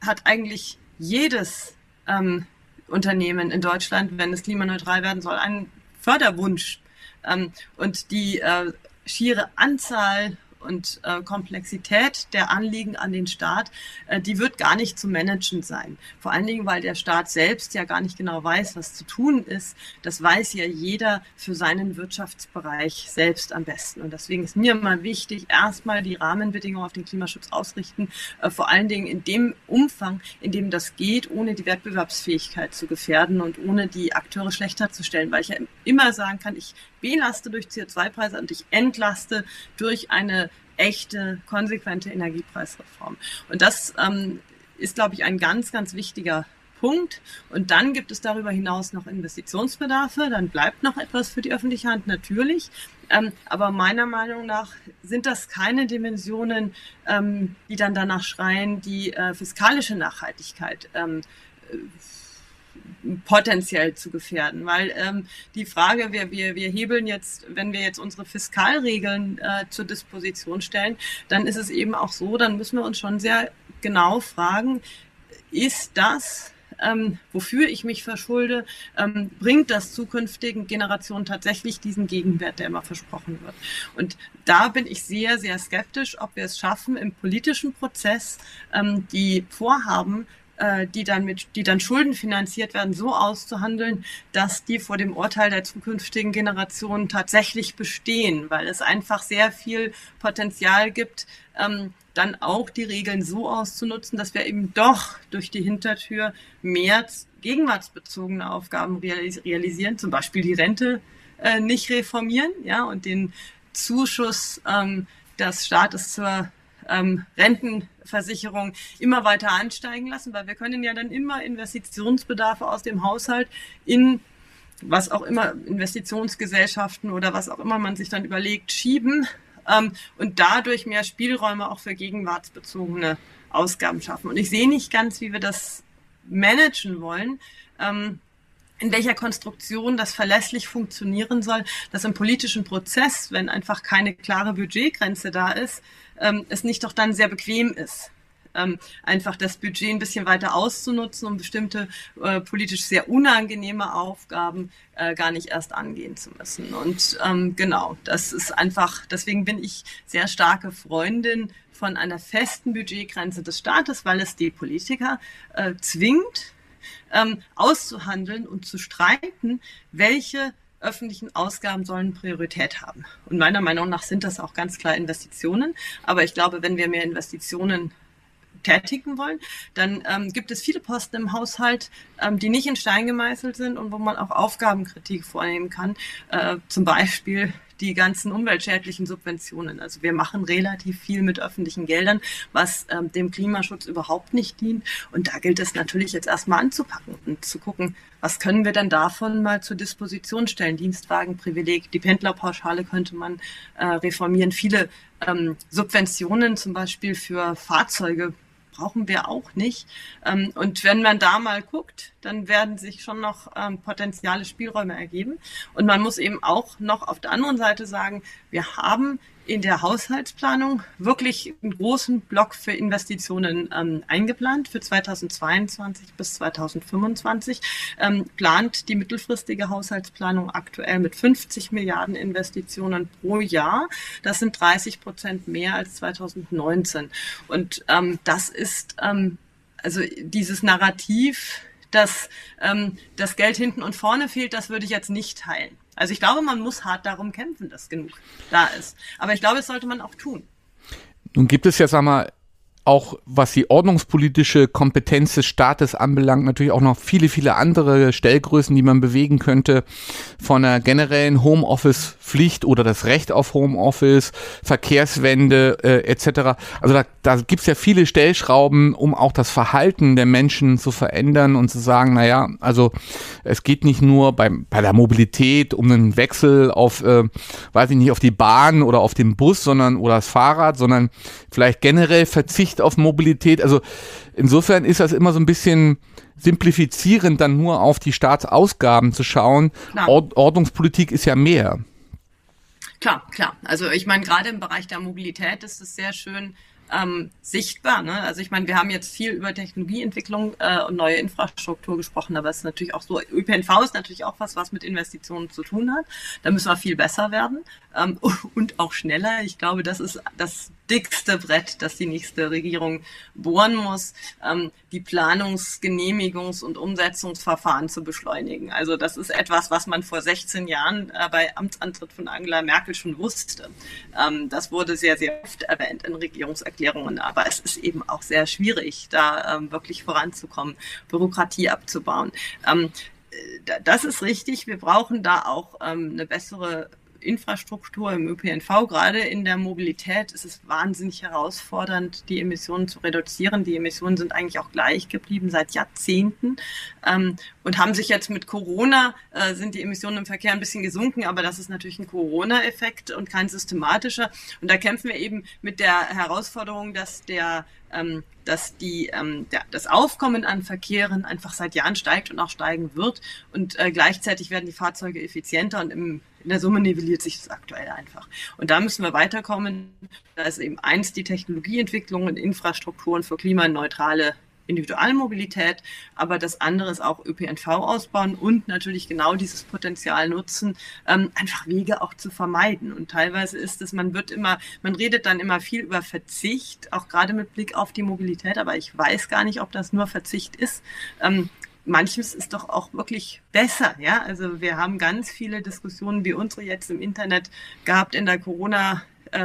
hat eigentlich jedes ähm, Unternehmen in Deutschland, wenn es klimaneutral werden soll, einen Förderwunsch. Ähm, und die äh, schiere Anzahl und äh, Komplexität der Anliegen an den Staat, äh, die wird gar nicht zu managen sein. Vor allen Dingen, weil der Staat selbst ja gar nicht genau weiß, was zu tun ist. Das weiß ja jeder für seinen Wirtschaftsbereich selbst am besten. Und deswegen ist mir mal wichtig, erstmal die Rahmenbedingungen auf den Klimaschutz ausrichten, äh, vor allen Dingen in dem Umfang, in dem das geht, ohne die Wettbewerbsfähigkeit zu gefährden und ohne die Akteure schlechter zu stellen, weil ich ja immer sagen kann, ich belaste durch CO2-Preise und ich entlaste durch eine echte, konsequente Energiepreisreform. Und das ähm, ist, glaube ich, ein ganz, ganz wichtiger Punkt. Und dann gibt es darüber hinaus noch Investitionsbedarfe. Dann bleibt noch etwas für die öffentliche Hand natürlich. Ähm, aber meiner Meinung nach sind das keine Dimensionen, ähm, die dann danach schreien, die äh, fiskalische Nachhaltigkeit ähm, potenziell zu gefährden. Weil ähm, die Frage, wir, wir, wir hebeln jetzt, wenn wir jetzt unsere Fiskalregeln äh, zur Disposition stellen, dann ist es eben auch so, dann müssen wir uns schon sehr genau fragen, ist das ähm, wofür ich mich verschulde, ähm, bringt das zukünftigen Generationen tatsächlich diesen Gegenwert, der immer versprochen wird. Und da bin ich sehr, sehr skeptisch, ob wir es schaffen, im politischen Prozess ähm, die Vorhaben äh, die dann mit, die dann schuldenfinanziert werden, so auszuhandeln, dass die vor dem Urteil der zukünftigen Generationen tatsächlich bestehen, weil es einfach sehr viel Potenzial gibt, ähm, dann auch die Regeln so auszunutzen, dass wir eben doch durch die Hintertür mehr gegenwartsbezogene Aufgaben realisieren, zum Beispiel die Rente äh, nicht reformieren, ja, und den Zuschuss ähm, des Staates zur ähm, Rentenversicherung immer weiter ansteigen lassen, weil wir können ja dann immer Investitionsbedarfe aus dem Haushalt in was auch immer, Investitionsgesellschaften oder was auch immer man sich dann überlegt, schieben ähm, und dadurch mehr Spielräume auch für gegenwartsbezogene Ausgaben schaffen. Und ich sehe nicht ganz, wie wir das managen wollen. Ähm, in welcher Konstruktion das verlässlich funktionieren soll, dass im politischen Prozess, wenn einfach keine klare Budgetgrenze da ist, ähm, es nicht doch dann sehr bequem ist. Ähm, einfach das Budget ein bisschen weiter auszunutzen, um bestimmte äh, politisch sehr unangenehme Aufgaben äh, gar nicht erst angehen zu müssen. Und ähm, genau, das ist einfach, deswegen bin ich sehr starke Freundin von einer festen Budgetgrenze des Staates, weil es die Politiker äh, zwingt, ähm, auszuhandeln und zu streiten, welche öffentlichen Ausgaben sollen Priorität haben. Und meiner Meinung nach sind das auch ganz klar Investitionen. Aber ich glaube, wenn wir mehr Investitionen tätigen wollen, dann ähm, gibt es viele Posten im Haushalt, ähm, die nicht in Stein gemeißelt sind und wo man auch Aufgabenkritik vornehmen kann. Äh, zum Beispiel die ganzen umweltschädlichen Subventionen. Also wir machen relativ viel mit öffentlichen Geldern, was ähm, dem Klimaschutz überhaupt nicht dient. Und da gilt es natürlich jetzt erstmal anzupacken und zu gucken, was können wir denn davon mal zur Disposition stellen? Dienstwagenprivileg, die Pendlerpauschale könnte man äh, reformieren. Viele ähm, Subventionen zum Beispiel für Fahrzeuge brauchen wir auch nicht. Ähm, und wenn man da mal guckt, dann werden sich schon noch ähm, potenziale Spielräume ergeben. Und man muss eben auch noch auf der anderen Seite sagen, wir haben in der Haushaltsplanung wirklich einen großen Block für Investitionen ähm, eingeplant. Für 2022 bis 2025 ähm, plant die mittelfristige Haushaltsplanung aktuell mit 50 Milliarden Investitionen pro Jahr. Das sind 30 Prozent mehr als 2019. Und ähm, das ist ähm, also dieses Narrativ, dass ähm, das Geld hinten und vorne fehlt, das würde ich jetzt nicht teilen. Also ich glaube, man muss hart darum kämpfen, dass genug da ist. Aber ich glaube, das sollte man auch tun. Nun gibt es ja, sag mal, auch was die ordnungspolitische Kompetenz des Staates anbelangt, natürlich auch noch viele, viele andere Stellgrößen, die man bewegen könnte, von einer generellen Homeoffice-Pflicht oder das Recht auf Homeoffice, Verkehrswende äh, etc. Also da, da gibt es ja viele Stellschrauben, um auch das Verhalten der Menschen zu verändern und zu sagen, naja, also es geht nicht nur beim, bei der Mobilität um einen Wechsel auf, äh, weiß ich nicht, auf die Bahn oder auf den Bus, sondern oder das Fahrrad, sondern vielleicht generell Verzicht Verzicht auf Mobilität. Also insofern ist das immer so ein bisschen simplifizierend, dann nur auf die Staatsausgaben zu schauen. Ord Ordnungspolitik ist ja mehr. Klar, klar. Also ich meine, gerade im Bereich der Mobilität ist es sehr schön, ähm, sichtbar. Ne? Also ich meine, wir haben jetzt viel über Technologieentwicklung äh, und neue Infrastruktur gesprochen, aber es ist natürlich auch so, ÖPNV ist natürlich auch was, was mit Investitionen zu tun hat. Da müssen wir viel besser werden ähm, und auch schneller. Ich glaube, das ist das dickste Brett, das die nächste Regierung bohren muss, ähm, die Planungs-, Genehmigungs- und Umsetzungsverfahren zu beschleunigen. Also das ist etwas, was man vor 16 Jahren äh, bei Amtsantritt von Angela Merkel schon wusste. Ähm, das wurde sehr, sehr oft erwähnt in Regierungserklärungen, aber es ist eben auch sehr schwierig, da ähm, wirklich voranzukommen, Bürokratie abzubauen. Ähm, äh, das ist richtig. Wir brauchen da auch ähm, eine bessere Infrastruktur im ÖPNV, gerade in der Mobilität, ist es wahnsinnig herausfordernd, die Emissionen zu reduzieren. Die Emissionen sind eigentlich auch gleich geblieben seit Jahrzehnten ähm, und haben sich jetzt mit Corona, äh, sind die Emissionen im Verkehr ein bisschen gesunken, aber das ist natürlich ein Corona-Effekt und kein systematischer. Und da kämpfen wir eben mit der Herausforderung, dass der ähm, dass die, ähm, das Aufkommen an Verkehren einfach seit Jahren steigt und auch steigen wird. Und äh, gleichzeitig werden die Fahrzeuge effizienter und im, in der Summe nivelliert sich das aktuell einfach. Und da müssen wir weiterkommen. Da ist eben eins die Technologieentwicklung und Infrastrukturen für klimaneutrale Individualmobilität, aber das andere ist auch ÖPNV ausbauen und natürlich genau dieses Potenzial nutzen, ähm, einfach Wege auch zu vermeiden. Und teilweise ist es, man wird immer, man redet dann immer viel über Verzicht, auch gerade mit Blick auf die Mobilität, aber ich weiß gar nicht, ob das nur Verzicht ist. Ähm, manches ist doch auch wirklich besser, ja. Also wir haben ganz viele Diskussionen wie unsere jetzt im Internet gehabt in der Corona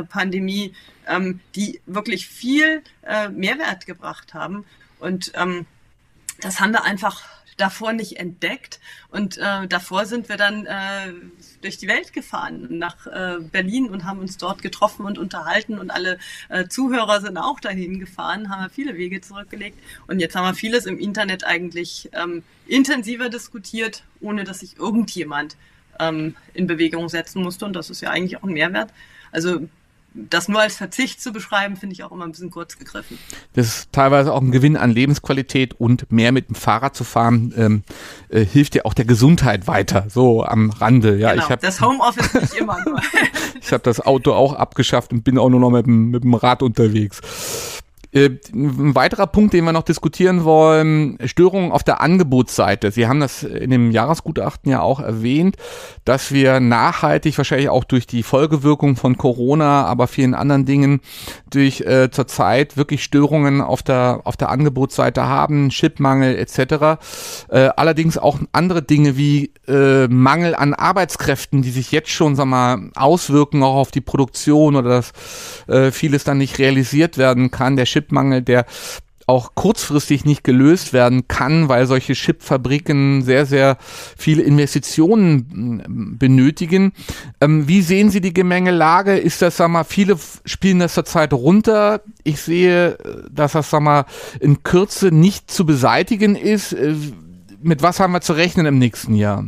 Pandemie, ähm, die wirklich viel äh, Mehrwert gebracht haben. Und ähm, das haben wir einfach davor nicht entdeckt. Und äh, davor sind wir dann äh, durch die Welt gefahren, nach äh, Berlin und haben uns dort getroffen und unterhalten. Und alle äh, Zuhörer sind auch dahin gefahren, haben wir viele Wege zurückgelegt. Und jetzt haben wir vieles im Internet eigentlich ähm, intensiver diskutiert, ohne dass sich irgendjemand ähm, in Bewegung setzen musste. Und das ist ja eigentlich auch ein Mehrwert. Also das nur als Verzicht zu beschreiben, finde ich auch immer ein bisschen kurz gegriffen. Das ist teilweise auch ein Gewinn an Lebensqualität und mehr mit dem Fahrrad zu fahren, ähm, äh, hilft ja auch der Gesundheit weiter, so am Rande. Ja, genau, ich hab, das Homeoffice nicht immer nur. ich habe das Auto auch abgeschafft und bin auch nur noch mit dem, mit dem Rad unterwegs. Äh, ein weiterer Punkt, den wir noch diskutieren wollen, Störungen auf der Angebotsseite. Sie haben das in dem Jahresgutachten ja auch erwähnt, dass wir nachhaltig, wahrscheinlich auch durch die Folgewirkung von Corona, aber vielen anderen Dingen, durch äh, zurzeit wirklich Störungen auf der, auf der Angebotsseite haben, Chipmangel etc. Äh, allerdings auch andere Dinge wie äh, Mangel an Arbeitskräften, die sich jetzt schon, sag mal, auswirken auch auf die Produktion oder dass äh, vieles dann nicht realisiert werden kann. Der Chip Chipmangel, der auch kurzfristig nicht gelöst werden kann, weil solche Chipfabriken sehr, sehr viele Investitionen mm, benötigen. Ähm, wie sehen Sie die Gemengelage? Ist das, sag mal, viele spielen das zurzeit runter. Ich sehe, dass das, sag mal, in Kürze nicht zu beseitigen ist. Äh, mit was haben wir zu rechnen im nächsten Jahr?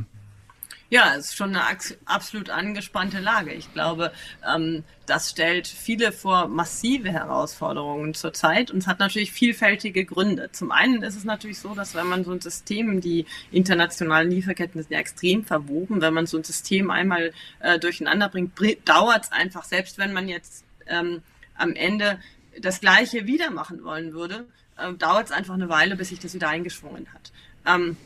Ja, es ist schon eine absolut angespannte Lage. Ich glaube, ähm, das stellt viele vor massive Herausforderungen zurzeit und es hat natürlich vielfältige Gründe. Zum einen ist es natürlich so, dass wenn man so ein System, die internationalen Lieferketten sind ja extrem verwoben, wenn man so ein System einmal äh, durcheinander bringt, dauert es einfach, selbst wenn man jetzt ähm, am Ende das Gleiche wieder machen wollen würde, äh, dauert es einfach eine Weile, bis sich das wieder eingeschwungen hat. Ähm,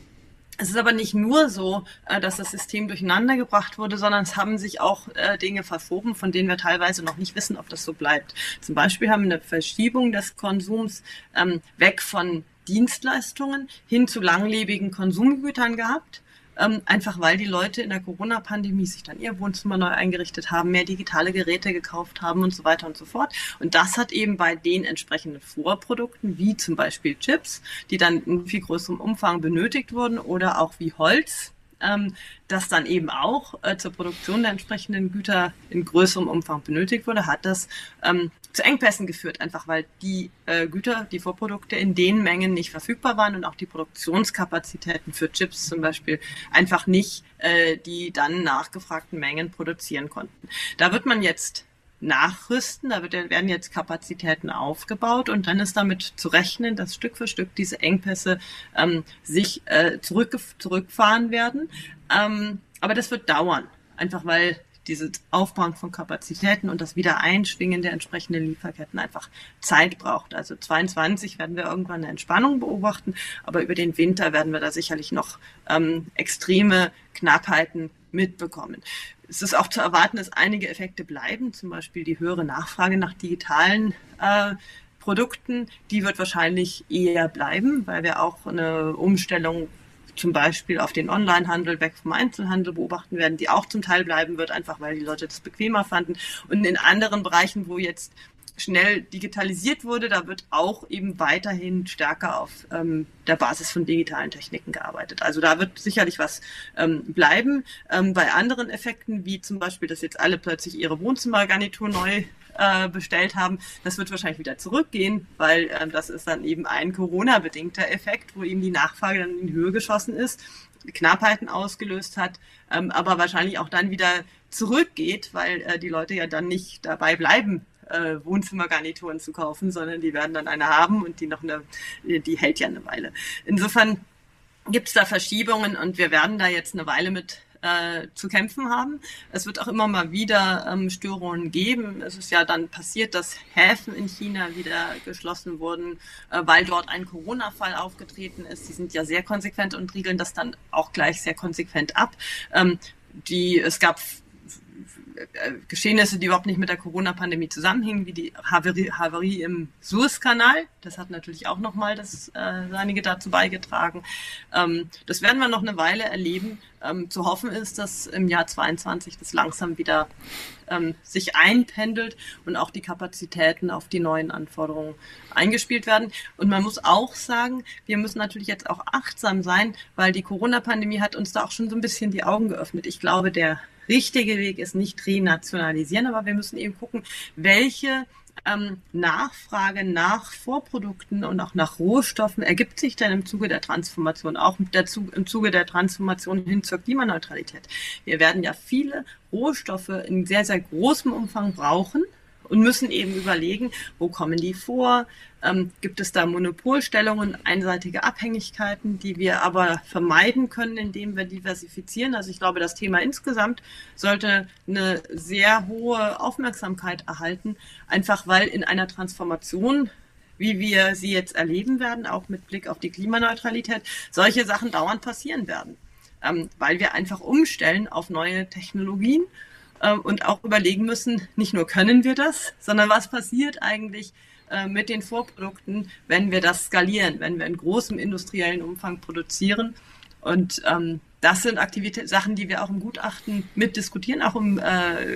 es ist aber nicht nur so, äh, dass das System durcheinander gebracht wurde, sondern es haben sich auch äh, Dinge verschoben, von denen wir teilweise noch nicht wissen, ob das so bleibt. Zum Beispiel haben wir eine Verschiebung des Konsums ähm, weg von Dienstleistungen hin zu langlebigen Konsumgütern gehabt ähm, einfach weil die Leute in der Corona-Pandemie sich dann ihr Wohnzimmer neu eingerichtet haben, mehr digitale Geräte gekauft haben und so weiter und so fort. Und das hat eben bei den entsprechenden Vorprodukten, wie zum Beispiel Chips, die dann in viel größerem Umfang benötigt wurden oder auch wie Holz, ähm, das dann eben auch äh, zur Produktion der entsprechenden Güter in größerem Umfang benötigt wurde, hat das ähm, zu Engpässen geführt, einfach weil die äh, Güter, die Vorprodukte in den Mengen nicht verfügbar waren und auch die Produktionskapazitäten für Chips zum Beispiel einfach nicht äh, die dann nachgefragten Mengen produzieren konnten. Da wird man jetzt nachrüsten. Da werden jetzt Kapazitäten aufgebaut und dann ist damit zu rechnen, dass Stück für Stück diese Engpässe ähm, sich äh, zurück, zurückfahren werden. Ähm, aber das wird dauern, einfach weil dieses Aufbauen von Kapazitäten und das Wiedereinschwingen der entsprechenden Lieferketten einfach Zeit braucht. Also 22 werden wir irgendwann eine Entspannung beobachten, aber über den Winter werden wir da sicherlich noch ähm, extreme Knappheiten mitbekommen. Es ist auch zu erwarten, dass einige Effekte bleiben, zum Beispiel die höhere Nachfrage nach digitalen äh, Produkten, die wird wahrscheinlich eher bleiben, weil wir auch eine Umstellung zum Beispiel auf den Onlinehandel weg vom Einzelhandel beobachten werden, die auch zum Teil bleiben wird, einfach weil die Leute das bequemer fanden. Und in anderen Bereichen, wo jetzt schnell digitalisiert wurde, da wird auch eben weiterhin stärker auf ähm, der Basis von digitalen Techniken gearbeitet. Also da wird sicherlich was ähm, bleiben. Ähm, bei anderen Effekten, wie zum Beispiel, dass jetzt alle plötzlich ihre Wohnzimmergarnitur neu äh, bestellt haben, das wird wahrscheinlich wieder zurückgehen, weil ähm, das ist dann eben ein Corona-bedingter Effekt, wo eben die Nachfrage dann in Höhe geschossen ist, Knappheiten ausgelöst hat, ähm, aber wahrscheinlich auch dann wieder zurückgeht, weil äh, die Leute ja dann nicht dabei bleiben, äh, Wohnzimmergarnituren zu kaufen, sondern die werden dann eine haben und die noch eine, die hält ja eine Weile. Insofern gibt es da Verschiebungen und wir werden da jetzt eine Weile mit äh, zu kämpfen haben. Es wird auch immer mal wieder ähm, Störungen geben. Es ist ja dann passiert, dass Häfen in China wieder geschlossen wurden, äh, weil dort ein Corona-Fall aufgetreten ist. Die sind ja sehr konsequent und riegeln das dann auch gleich sehr konsequent ab. Ähm, die, es gab Geschehnisse, die überhaupt nicht mit der Corona-Pandemie zusammenhingen, wie die Havarie, Havarie im Suezkanal. Das hat natürlich auch nochmal das äh, seinige dazu beigetragen. Ähm, das werden wir noch eine Weile erleben. Ähm, zu hoffen ist, dass im Jahr 22 das langsam wieder ähm, sich einpendelt und auch die Kapazitäten auf die neuen Anforderungen eingespielt werden. Und man muss auch sagen, wir müssen natürlich jetzt auch achtsam sein, weil die Corona-Pandemie hat uns da auch schon so ein bisschen die Augen geöffnet. Ich glaube, der richtige Weg ist nicht renationalisieren, aber wir müssen eben gucken, welche ähm, Nachfrage nach Vorprodukten und auch nach Rohstoffen ergibt sich denn im Zuge der Transformation, auch dazu, im Zuge der Transformation hin zur Klimaneutralität. Wir werden ja viele Rohstoffe in sehr, sehr großem Umfang brauchen und müssen eben überlegen, wo kommen die vor? Ähm, gibt es da Monopolstellungen, einseitige Abhängigkeiten, die wir aber vermeiden können, indem wir diversifizieren? Also ich glaube, das Thema insgesamt sollte eine sehr hohe Aufmerksamkeit erhalten, einfach weil in einer Transformation wie wir sie jetzt erleben werden, auch mit Blick auf die Klimaneutralität, solche Sachen dauernd passieren werden. Ähm, weil wir einfach umstellen auf neue Technologien und auch überlegen müssen, nicht nur können wir das, sondern was passiert eigentlich äh, mit den Vorprodukten, wenn wir das skalieren, wenn wir in großem industriellen Umfang produzieren. Und ähm, das sind Aktivitäten, Sachen, die wir auch im Gutachten mitdiskutieren, auch im, äh,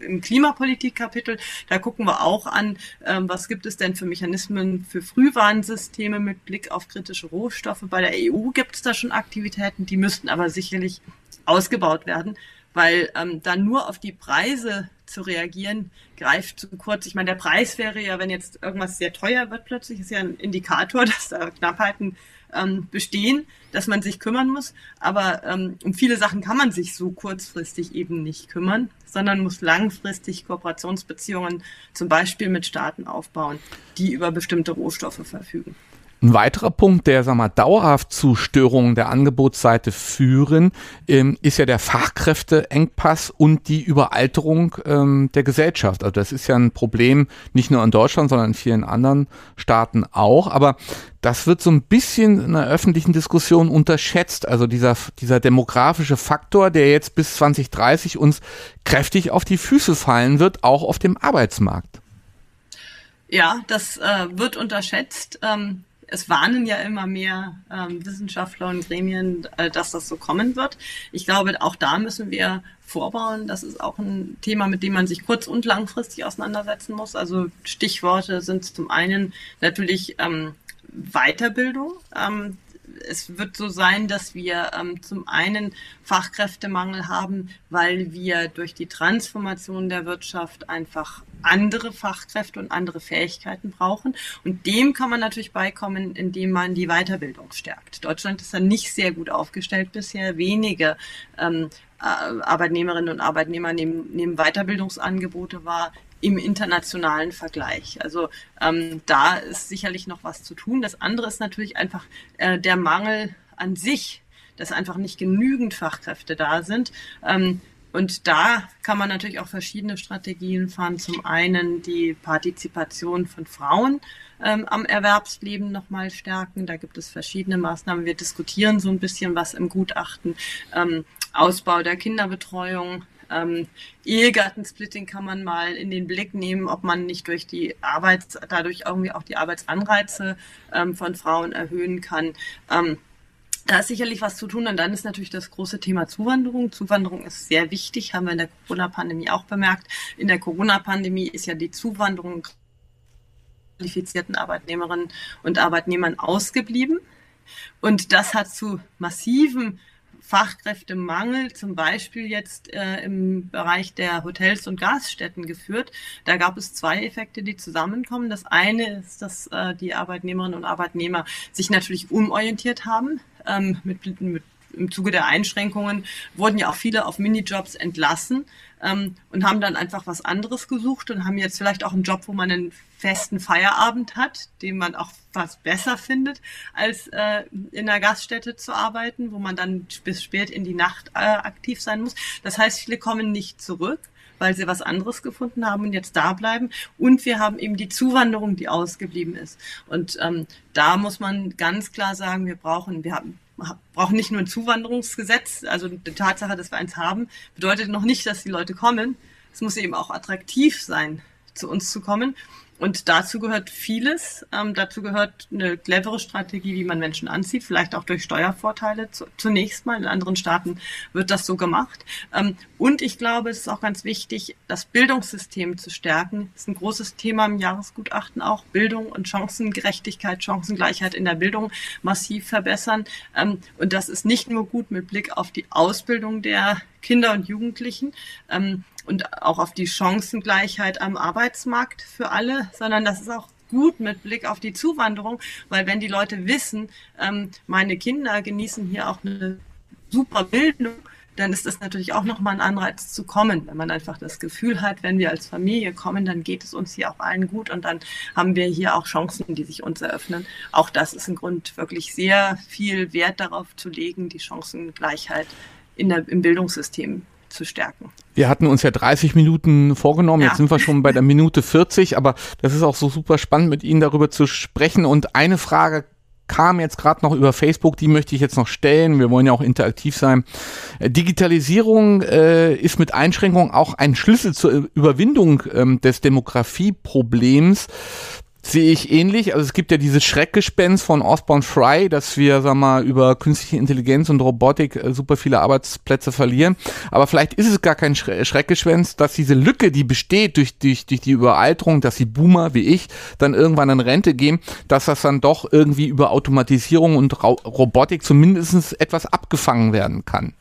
im Klimapolitik-Kapitel. Da gucken wir auch an, ähm, was gibt es denn für Mechanismen für Frühwarnsysteme mit Blick auf kritische Rohstoffe. Bei der EU gibt es da schon Aktivitäten, die müssten aber sicherlich ausgebaut werden weil ähm, dann nur auf die Preise zu reagieren, greift zu kurz. Ich meine, der Preis wäre ja, wenn jetzt irgendwas sehr teuer wird plötzlich, ist ja ein Indikator, dass da Knappheiten ähm, bestehen, dass man sich kümmern muss. Aber ähm, um viele Sachen kann man sich so kurzfristig eben nicht kümmern, sondern muss langfristig Kooperationsbeziehungen zum Beispiel mit Staaten aufbauen, die über bestimmte Rohstoffe verfügen. Ein weiterer Punkt, der sag mal, dauerhaft zu Störungen der Angebotsseite führen, ähm, ist ja der Fachkräfteengpass und die Überalterung ähm, der Gesellschaft. Also das ist ja ein Problem nicht nur in Deutschland, sondern in vielen anderen Staaten auch. Aber das wird so ein bisschen in der öffentlichen Diskussion unterschätzt. Also dieser, dieser demografische Faktor, der jetzt bis 2030 uns kräftig auf die Füße fallen wird, auch auf dem Arbeitsmarkt. Ja, das äh, wird unterschätzt. Ähm es warnen ja immer mehr ähm, Wissenschaftler und Gremien, äh, dass das so kommen wird. Ich glaube, auch da müssen wir vorbauen. Das ist auch ein Thema, mit dem man sich kurz- und langfristig auseinandersetzen muss. Also Stichworte sind zum einen natürlich ähm, Weiterbildung. Ähm, es wird so sein, dass wir ähm, zum einen Fachkräftemangel haben, weil wir durch die Transformation der Wirtschaft einfach andere Fachkräfte und andere Fähigkeiten brauchen. Und dem kann man natürlich beikommen, indem man die Weiterbildung stärkt. Deutschland ist da nicht sehr gut aufgestellt bisher. Wenige ähm, äh, Arbeitnehmerinnen und Arbeitnehmer nehmen, nehmen Weiterbildungsangebote wahr im internationalen Vergleich. Also ähm, da ist sicherlich noch was zu tun. Das andere ist natürlich einfach äh, der Mangel an sich, dass einfach nicht genügend Fachkräfte da sind. Ähm, und da kann man natürlich auch verschiedene Strategien fahren. Zum einen die Partizipation von Frauen ähm, am Erwerbsleben nochmal stärken. Da gibt es verschiedene Maßnahmen. Wir diskutieren so ein bisschen was im Gutachten. Ähm, Ausbau der Kinderbetreuung, ähm, Ehegattensplitting kann man mal in den Blick nehmen, ob man nicht durch die Arbeits, dadurch irgendwie auch die Arbeitsanreize ähm, von Frauen erhöhen kann. Ähm, da ist sicherlich was zu tun. Und dann ist natürlich das große Thema Zuwanderung. Zuwanderung ist sehr wichtig, haben wir in der Corona-Pandemie auch bemerkt. In der Corona-Pandemie ist ja die Zuwanderung qualifizierten Arbeitnehmerinnen und Arbeitnehmern ausgeblieben. Und das hat zu massiven Fachkräftemangel, zum Beispiel jetzt äh, im Bereich der Hotels und Gaststätten geführt. Da gab es zwei Effekte, die zusammenkommen. Das eine ist, dass äh, die Arbeitnehmerinnen und Arbeitnehmer sich natürlich umorientiert haben ähm, mit, mit im Zuge der Einschränkungen wurden ja auch viele auf Minijobs entlassen ähm, und haben dann einfach was anderes gesucht und haben jetzt vielleicht auch einen Job, wo man einen festen Feierabend hat, den man auch fast besser findet, als äh, in einer Gaststätte zu arbeiten, wo man dann bis spät in die Nacht äh, aktiv sein muss. Das heißt, viele kommen nicht zurück weil sie was anderes gefunden haben und jetzt da bleiben. Und wir haben eben die Zuwanderung, die ausgeblieben ist. Und ähm, da muss man ganz klar sagen, wir brauchen, wir haben brauchen nicht nur ein Zuwanderungsgesetz, also die Tatsache, dass wir eins haben, bedeutet noch nicht, dass die Leute kommen. Es muss eben auch attraktiv sein, zu uns zu kommen. Und dazu gehört vieles. Ähm, dazu gehört eine clevere Strategie, wie man Menschen anzieht, vielleicht auch durch Steuervorteile zu, zunächst mal. In anderen Staaten wird das so gemacht. Ähm, und ich glaube, es ist auch ganz wichtig, das Bildungssystem zu stärken. Das ist ein großes Thema im Jahresgutachten auch. Bildung und Chancengerechtigkeit, Chancengleichheit in der Bildung massiv verbessern. Ähm, und das ist nicht nur gut mit Blick auf die Ausbildung der Kinder und Jugendlichen, ähm, und auch auf die Chancengleichheit am Arbeitsmarkt für alle, sondern das ist auch gut mit Blick auf die Zuwanderung, weil wenn die Leute wissen, ähm, meine Kinder genießen hier auch eine super Bildung, dann ist das natürlich auch nochmal ein Anreiz zu kommen. Wenn man einfach das Gefühl hat, wenn wir als Familie kommen, dann geht es uns hier auch allen gut und dann haben wir hier auch Chancen, die sich uns eröffnen. Auch das ist ein Grund, wirklich sehr viel Wert darauf zu legen, die Chancengleichheit in der, im Bildungssystem zu stärken. Wir hatten uns ja 30 Minuten vorgenommen, ja. jetzt sind wir schon bei der Minute 40, aber das ist auch so super spannend, mit Ihnen darüber zu sprechen. Und eine Frage kam jetzt gerade noch über Facebook, die möchte ich jetzt noch stellen. Wir wollen ja auch interaktiv sein. Digitalisierung äh, ist mit Einschränkungen auch ein Schlüssel zur Überwindung ähm, des Demografieproblems. Sehe ich ähnlich. Also es gibt ja dieses Schreckgespenst von Osborne Fry, dass wir, sag mal, über künstliche Intelligenz und Robotik äh, super viele Arbeitsplätze verlieren. Aber vielleicht ist es gar kein Schreckgespenst, dass diese Lücke, die besteht durch, durch, durch die Überalterung, dass die Boomer wie ich dann irgendwann in Rente gehen, dass das dann doch irgendwie über Automatisierung und Robotik zumindest etwas abgefangen werden kann.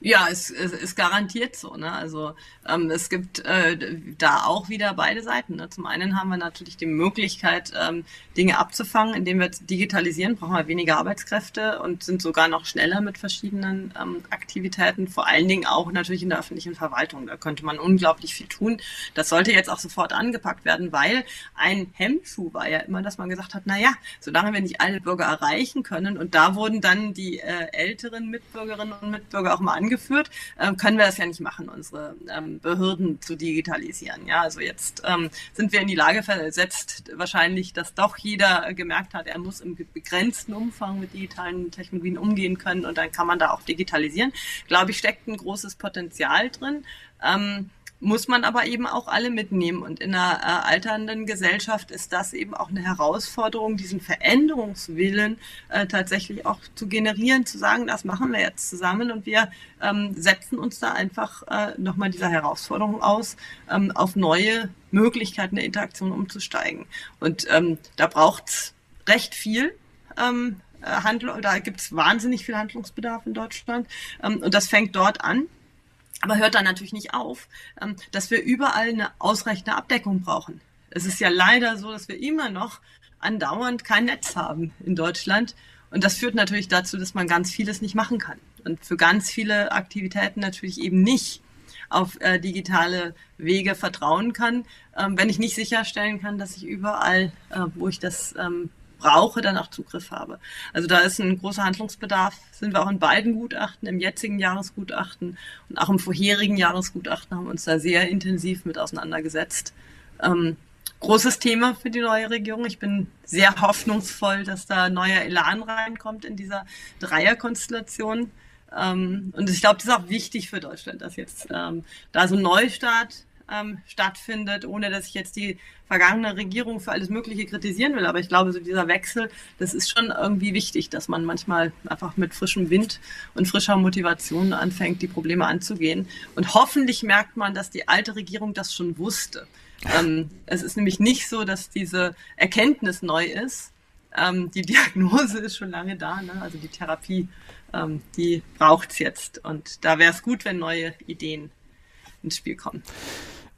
Ja, es, ist garantiert so. Ne? Also ähm, es gibt äh, da auch wieder beide Seiten. Ne? Zum einen haben wir natürlich die Möglichkeit, ähm, Dinge abzufangen, indem wir digitalisieren, brauchen wir weniger Arbeitskräfte und sind sogar noch schneller mit verschiedenen ähm, Aktivitäten, vor allen Dingen auch natürlich in der öffentlichen Verwaltung. Da könnte man unglaublich viel tun. Das sollte jetzt auch sofort angepackt werden, weil ein Hemmschuh war ja immer, dass man gesagt hat, na ja, solange wir nicht alle Bürger erreichen können und da wurden dann die äh, älteren Mitbürgerinnen und Mitbürger auch mal angeführt, äh, können wir das ja nicht machen, unsere ähm, Behörden zu digitalisieren. Ja, also jetzt ähm, sind wir in die Lage versetzt, wahrscheinlich, dass doch jeder gemerkt hat, er muss im begrenzten Umfang mit digitalen Technologien umgehen können und dann kann man da auch digitalisieren. Glaube ich, steckt ein großes Potenzial drin. Ähm, muss man aber eben auch alle mitnehmen. Und in einer äh, alternden Gesellschaft ist das eben auch eine Herausforderung, diesen Veränderungswillen äh, tatsächlich auch zu generieren, zu sagen, das machen wir jetzt zusammen und wir ähm, setzen uns da einfach äh, nochmal dieser Herausforderung aus, ähm, auf neue Möglichkeiten der Interaktion umzusteigen. Und ähm, da braucht's recht viel. Ähm, äh, Handl da gibt's wahnsinnig viel Handlungsbedarf in Deutschland. Ähm, und das fängt dort an aber hört dann natürlich nicht auf, ähm, dass wir überall eine ausreichende Abdeckung brauchen. Es ist ja leider so, dass wir immer noch andauernd kein Netz haben in Deutschland. Und das führt natürlich dazu, dass man ganz vieles nicht machen kann. Und für ganz viele Aktivitäten natürlich eben nicht auf äh, digitale Wege vertrauen kann, ähm, wenn ich nicht sicherstellen kann, dass ich überall, äh, wo ich das ähm, brauche, dann auch Zugriff habe. Also da ist ein großer Handlungsbedarf, sind wir auch in beiden Gutachten, im jetzigen Jahresgutachten und auch im vorherigen Jahresgutachten haben wir uns da sehr intensiv mit auseinandergesetzt. Ähm, großes Thema für die neue Regierung. Ich bin sehr hoffnungsvoll, dass da neuer Elan reinkommt in dieser Dreierkonstellation. Ähm, und ich glaube, das ist auch wichtig für Deutschland, dass jetzt ähm, da so ein Neustart ähm, stattfindet, ohne dass ich jetzt die vergangene Regierung für alles Mögliche kritisieren will. Aber ich glaube, so dieser Wechsel, das ist schon irgendwie wichtig, dass man manchmal einfach mit frischem Wind und frischer Motivation anfängt, die Probleme anzugehen. Und hoffentlich merkt man, dass die alte Regierung das schon wusste. Ähm, es ist nämlich nicht so, dass diese Erkenntnis neu ist. Ähm, die Diagnose ist schon lange da, ne? also die Therapie, ähm, die braucht's jetzt. Und da wäre es gut, wenn neue Ideen ins Spiel kommen.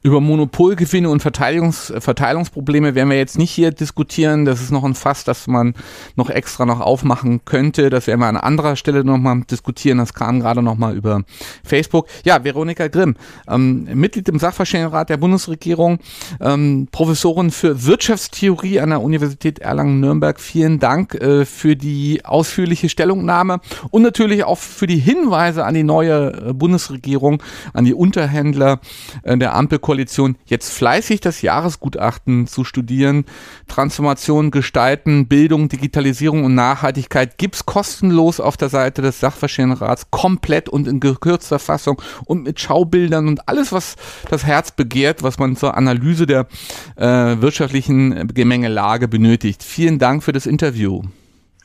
Über Monopolgewinne und Verteilungs Verteilungsprobleme werden wir jetzt nicht hier diskutieren. Das ist noch ein Fass, das man noch extra noch aufmachen könnte. Das werden wir an anderer Stelle nochmal diskutieren. Das kam gerade nochmal über Facebook. Ja, Veronika Grimm, ähm, Mitglied im Sachverständigenrat der Bundesregierung, ähm, Professorin für Wirtschaftstheorie an der Universität Erlangen-Nürnberg. Vielen Dank äh, für die ausführliche Stellungnahme und natürlich auch für die Hinweise an die neue äh, Bundesregierung, an die Unterhändler äh, der Ampelkoalition Koalition jetzt fleißig das Jahresgutachten zu studieren. Transformation, Gestalten, Bildung, Digitalisierung und Nachhaltigkeit gibt's kostenlos auf der Seite des Sachverständigenrats komplett und in gekürzter Fassung und mit Schaubildern und alles, was das Herz begehrt, was man zur Analyse der äh, wirtschaftlichen Gemengelage benötigt. Vielen Dank für das Interview.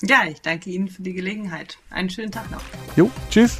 Ja, ich danke Ihnen für die Gelegenheit. Einen schönen Tag noch. Jo, tschüss.